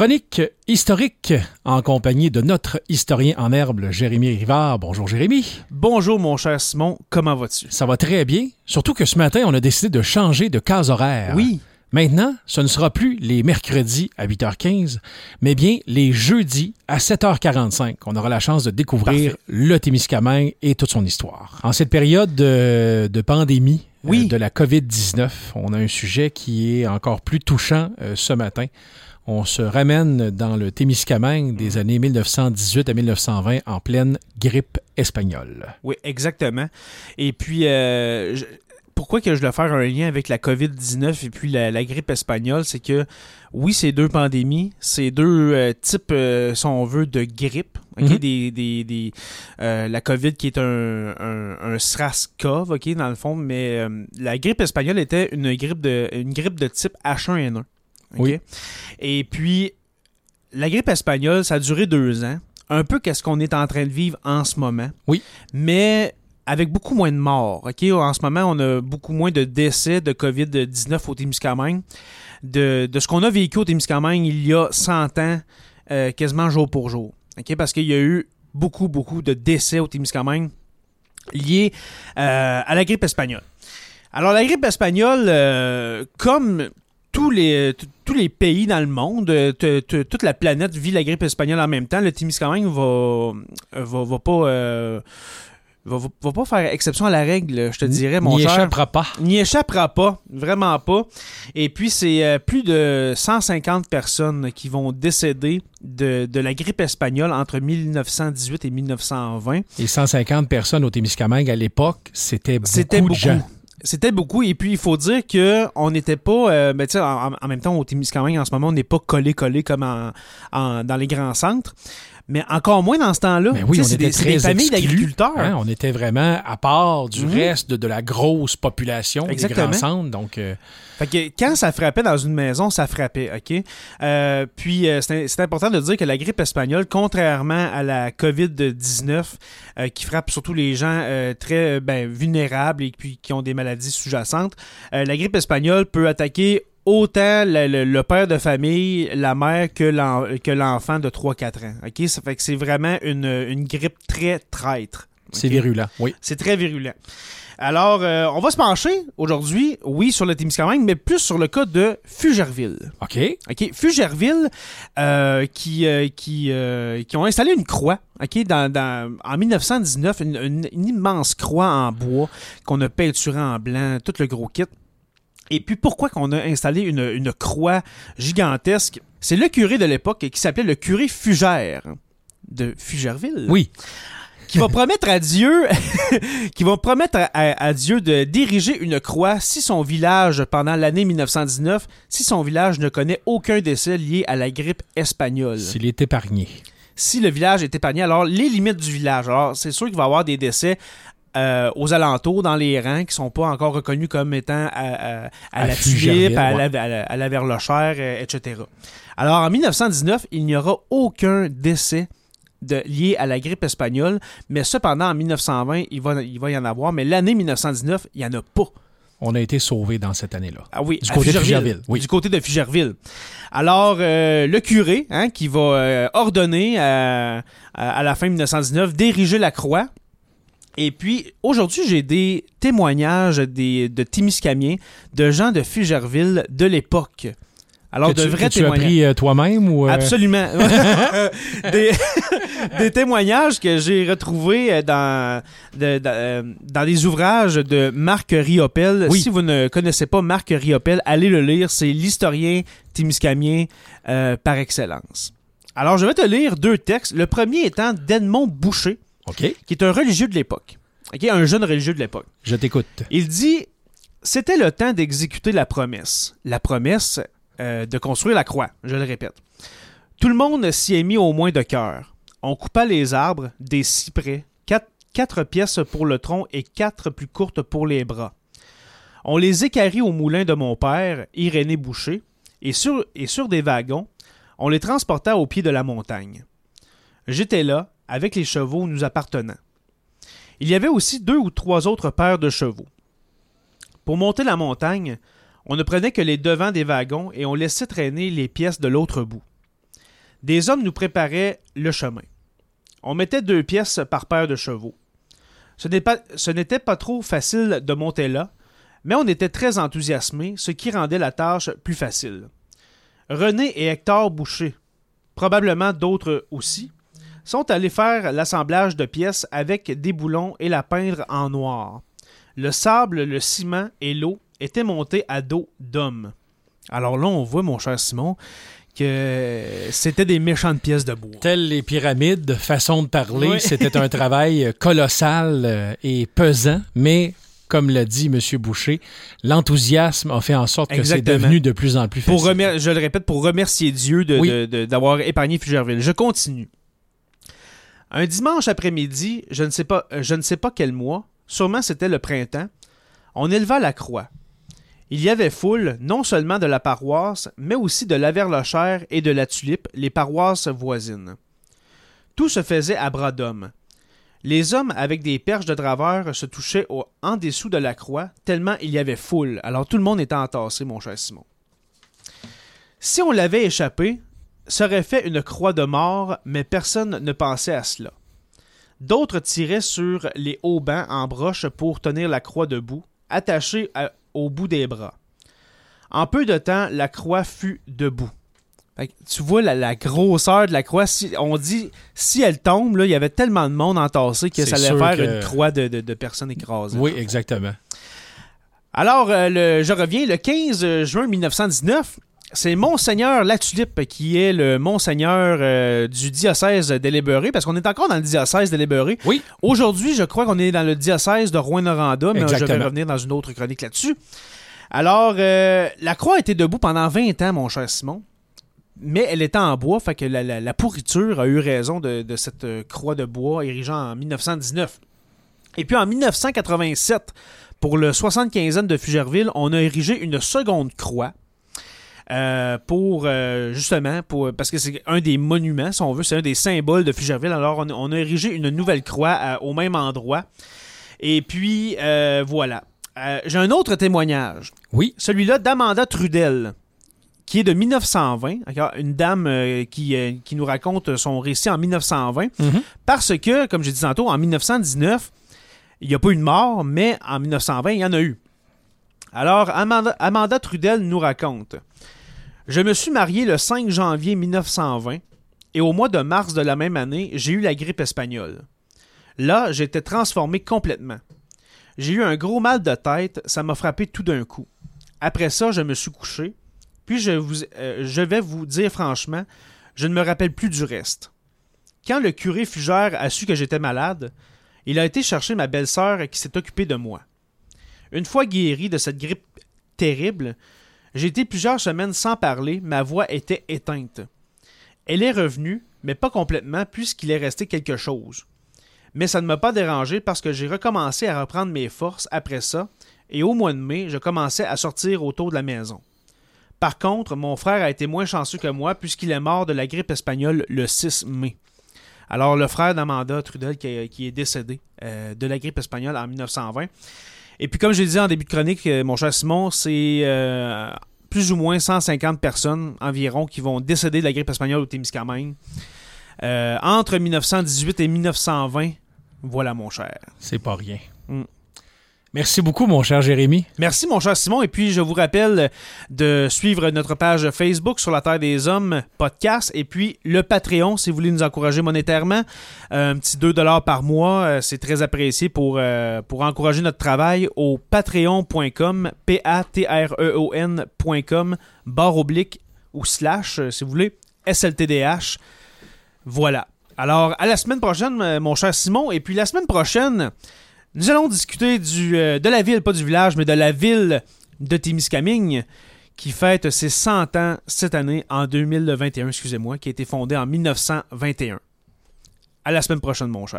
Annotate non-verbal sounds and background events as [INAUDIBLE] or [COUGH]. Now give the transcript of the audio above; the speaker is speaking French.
Chronique historique en compagnie de notre historien en herbe, Jérémy Rivard. Bonjour Jérémy. Bonjour mon cher Simon, comment vas-tu? Ça va très bien, surtout que ce matin, on a décidé de changer de case horaire. Oui. Maintenant, ce ne sera plus les mercredis à 8h15, mais bien les jeudis à 7h45. On aura la chance de découvrir Parfait. le Témiscamingue et toute son histoire. En cette période de, de pandémie Oui. euh, de la COVID-19, on a un sujet qui est encore plus touchant euh, ce matin. On se ramène dans le Témiscamingue des années 1918 à 1920 en pleine grippe espagnole. Oui, exactement. Et puis, euh, je- pourquoi que je dois faire un lien avec la COVID-19 et puis la, la grippe espagnole, c'est que oui, c'est deux pandémies, c'est deux euh, types, euh, si on veut, de grippe. Mhm. des, des, des, euh, la COVID qui est un, un, un SRAS-CoV, ok, dans le fond, mais la grippe espagnole était une grippe de, une grippe de type H1N1. Ok? Oui. Et puis, la grippe espagnole, ça a duré deux ans. Un peu qu'est-ce qu'on est en train de vivre en ce moment. Oui. Mais avec beaucoup moins de morts. OK? En ce moment, on a beaucoup moins de décès de COVID-19 au Témiscamingue. De, de ce qu'on a vécu au Témiscamingue il y a 100 ans, euh, quasiment jour pour jour. OK? Parce qu'il y a eu beaucoup, beaucoup de décès au Témiscamingue liés euh, à la grippe espagnole. Alors, la grippe espagnole, euh, comme tous les, tous les pays dans le monde, euh, toute la planète vit la grippe espagnole en même temps. Le Témiscamingue va, euh, va, va pas... euh, va, va- pas faire exception à la règle, je te dirais, mon N'y cher. échappera pas. N'y échappera pas, vraiment pas. Et puis, c'est euh, plus de 150 personnes qui vont décéder de, de la grippe espagnole entre 1918 et 1920. Et 150 personnes au Témiscamingue à l'époque, c'était beaucoup, C'était beaucoup. de gens. C'était beaucoup. Et puis, il faut dire que on n'était pas... euh, ben, en, en même temps, au Témiscamingue, en ce moment, on n'est pas collé-collé comme en- en- dans les grands centres. Mais encore moins dans ce temps-là. Mais oui, Tu on sais, était des, très des familles d'agriculteurs. Hein, on était vraiment à part du Mhm. reste de, de la grosse population Exactement. des grands centres. Donc, euh, Fait que quand ça frappait dans une maison, ça frappait, OK? Euh, puis, euh, c'est important de dire que la grippe espagnole, contrairement à la COVID-19, euh, qui frappe surtout les gens euh, très ben, vulnérables et puis qui ont des maladies sous-jacentes, euh, la grippe espagnole peut attaquer autant le, le- le père de famille, la mère, que l'en- que l'enfant de 3-4 ans. OK? Ça fait que c'est vraiment une, une grippe très traître. c'est virulent. Oui. C'est très virulent. Alors, euh, on va se pencher aujourd'hui, oui, sur le Témiscamingue, mais plus sur le cas de Fugerville. OK. OK? Fugerville, euh, qui, euh, qui, euh, qui ont installé une croix, OK? Dans, dans- en 1919, une, une- une immense croix en bois qu'on a peinturée en blanc, tout le gros kit. Et puis, pourquoi qu'on a installé une, une croix gigantesque? C'est le curé de l'époque qui s'appelait le curé Fugère de Fugerville Oui. qui va promettre à Dieu, [LAUGHS] qui va promettre à, à- à Dieu de diriger une croix si son village, pendant l'année 1919, si son village ne connaît aucun décès lié à la grippe espagnole. S'il est épargné. Si le village est épargné, alors les limites du village. Alors, c'est sûr qu'il va y avoir des décès euh, aux alentours, dans les rangs, qui sont pas encore reconnus comme étant à, à- à À la tulipe, à, ouais. la, à la- à la verlochère, euh, etc. Alors, en 1919, il n'y aura aucun décès de, lié à la grippe espagnole, mais cependant, en 1920, il va, il va y en avoir, mais l'année 1919, il n'y en a pas. On a été sauvés dans cette année-là. Ah oui, Du côté de Fugerville, oui. Du côté de Fugerville. Alors, euh, le curé, hein, qui va euh, ordonner à la fin 1919 d'ériger la croix. Et puis, aujourd'hui, j'ai des témoignages des, de Témiscamiens, de gens de Fugerville de l'époque. Alors, que de tu, vrais que tu as témoignages. pris euh, toi-même ou euh, Absolument. [LAUGHS] [LAUGHS] des, des témoignages que j'ai retrouvés euh, dans, de- de- dans les ouvrages de Marc Riopel. Oui. Si vous ne connaissez pas Marc Riopel, allez le lire. C'est l'historien témiscamien euh, par excellence. Alors, je vais te lire deux textes. Le premier étant d'Edmond Boucher, OK. qui est un religieux de l'époque. Ok, Un jeune religieux de l'époque. Je t'écoute. Il dit C'était le temps d'exécuter la promesse. La promesse euh, de construire la croix, je le répète. Tout le monde s'y est mis au moins de cœur. On coupa les arbres, des cyprès, quatre, quatre pièces pour le tronc et quatre plus courtes pour les bras. On les équarrit au moulin de mon père, Irénée Boucher, et sur, et sur des wagons, on les transporta au pied de la montagne. J'étais là, avec les chevaux nous appartenant. Il y avait aussi deux ou trois autres paires de chevaux. Pour monter la montagne, on ne prenait que les devants des wagons et on laissait traîner les pièces de l'autre bout. Des hommes nous préparaient le chemin. On mettait deux pièces par paire de chevaux. Ce n'était pas, trop facile de monter là, mais on était très enthousiasmés, ce qui rendait la tâche plus facile. René et Hector Boucher, probablement d'autres aussi, sont allés faire l'assemblage de pièces avec des boulons et la peindre en noir. Le sable, le ciment et l'eau étaient montés à dos d'hommes. Alors là, on voit, mon cher Simon, que c'était des méchantes pièces de bois. Telles les pyramides, façon de parler, c'était un travail colossal et pesant, mais comme l'a dit M. Boucher, l'enthousiasme a fait en sorte que c'est devenu de plus en plus facile. Pour je le répète, pour remercier Dieu d'avoir épargné Fugerville. Je continue. Un dimanche après-midi, je, ne sais pas, je ne sais pas quel mois, sûrement c'était le printemps, on éleva la croix. Il y avait foule, non seulement de la paroisse, mais aussi de l'Averlochère et de la Tulipe, les paroisses voisines. Tout se faisait à bras d'hommes. Les hommes avec des perches de draveur se touchaient en dessous de la croix, tellement il y avait foule. Alors tout le monde était entassé, mon cher Simon. Si on l'avait échappé, serait fait une croix de mort, mais personne ne pensait à cela. D'autres tiraient sur les hauts bancs en broche pour tenir la croix debout, attachée au bout des bras. En peu de temps, la croix fut debout. tu vois la, grosseur de la croix. on dit, si elle tombe, là, il y avait tellement de monde entassé que ça allait faire une croix de, personnes écrasées. Oui, exactement. Alors, euh, je reviens, le 15 juin 1919, c'est Monseigneur Latulippe qui est le Monseigneur euh, du diocèse d'Éléberé, parce qu'on est encore dans le diocèse d'Éléberé. Oui. Aujourd'hui, je crois qu'on est dans le diocèse de Rouen-Noranda, mais je vais revenir dans une autre chronique là-dessus. Alors, euh, la croix était debout pendant 20 ans, mon cher Simon. Mais elle était en bois, fait que la, pourriture a eu raison de, de, cette croix de bois érigée en 1919. Et puis en 1987, pour le 75e de Fugerville, on a érigé une seconde croix euh, pour euh, justement pour parce que c'est un des monuments, si on veut, c'est un des symboles de Fugerville. Alors on, a érigé une nouvelle croix euh, au même endroit. Et puis voilà. J'ai un autre témoignage. Oui. Celui-là d'Amanda Trudel qui est de 1920, une dame qui, qui, nous raconte son récit en 1920, mm-hmm. parce que, comme j'ai dit tantôt, en 1919, il n'y a pas eu de mort, mais en 1920, il y en a eu. Alors, Amanda, Amanda Trudel nous raconte je me suis marié le 5 janvier 1920 et au mois de mars de la même année, j'ai eu la grippe espagnole. Là, j'étais transformé complètement. J'ai eu un gros mal de tête, ça m'a frappé tout d'un coup. Après ça, je me suis couché, puis je, euh, je vais vous dire franchement, je ne me rappelle plus du reste. Quand le curé Fugère a su que j'étais malade, il a été chercher ma belle-sœur qui s'est occupée de moi. Une fois guéri de cette grippe terrible, j'ai été plusieurs semaines sans parler, ma voix était éteinte. Elle est revenue, mais pas complètement, puisqu'il est resté quelque chose. Mais ça ne m'a pas dérangé parce que j'ai recommencé à reprendre mes forces après ça, et au mois de mai, je commençais à sortir autour de la maison. Par contre, mon frère a été moins chanceux que moi puisqu'il est mort de la grippe espagnole le 6 mai. Alors, le frère d'Amanda Trudel qui, est décédé euh, de la grippe espagnole en 1920. Et puis, comme je l'ai dit en début de chronique, euh, mon cher Simon, c'est euh, plus ou moins 150 personnes environ qui vont décéder de la grippe espagnole au Témiscamingue. Euh, entre 1918 et 1920, voilà, mon cher. C'est pas rien. Merci beaucoup, mon cher Jérémy. Merci, mon cher Simon. Et puis, je vous rappelle de suivre notre page Facebook sur la Terre des Hommes podcast et puis le Patreon si vous voulez nous encourager monétairement. Euh, un petit 2 par mois, euh, c'est très apprécié pour, euh, pour encourager notre travail au patreon.com, P-A-T-R-E-O-N.com, barre oblique ou slash, si vous voulez, SLTDH. Voilà. Alors, à la semaine prochaine, mon cher Simon. Et puis, la semaine prochaine, nous allons discuter euh, de la ville, pas du village, mais de la ville de Témiscamingue qui fête ses 100 ans cette année en 2021, excusez-moi, qui a été fondée en 1921. À la semaine prochaine, mon cher.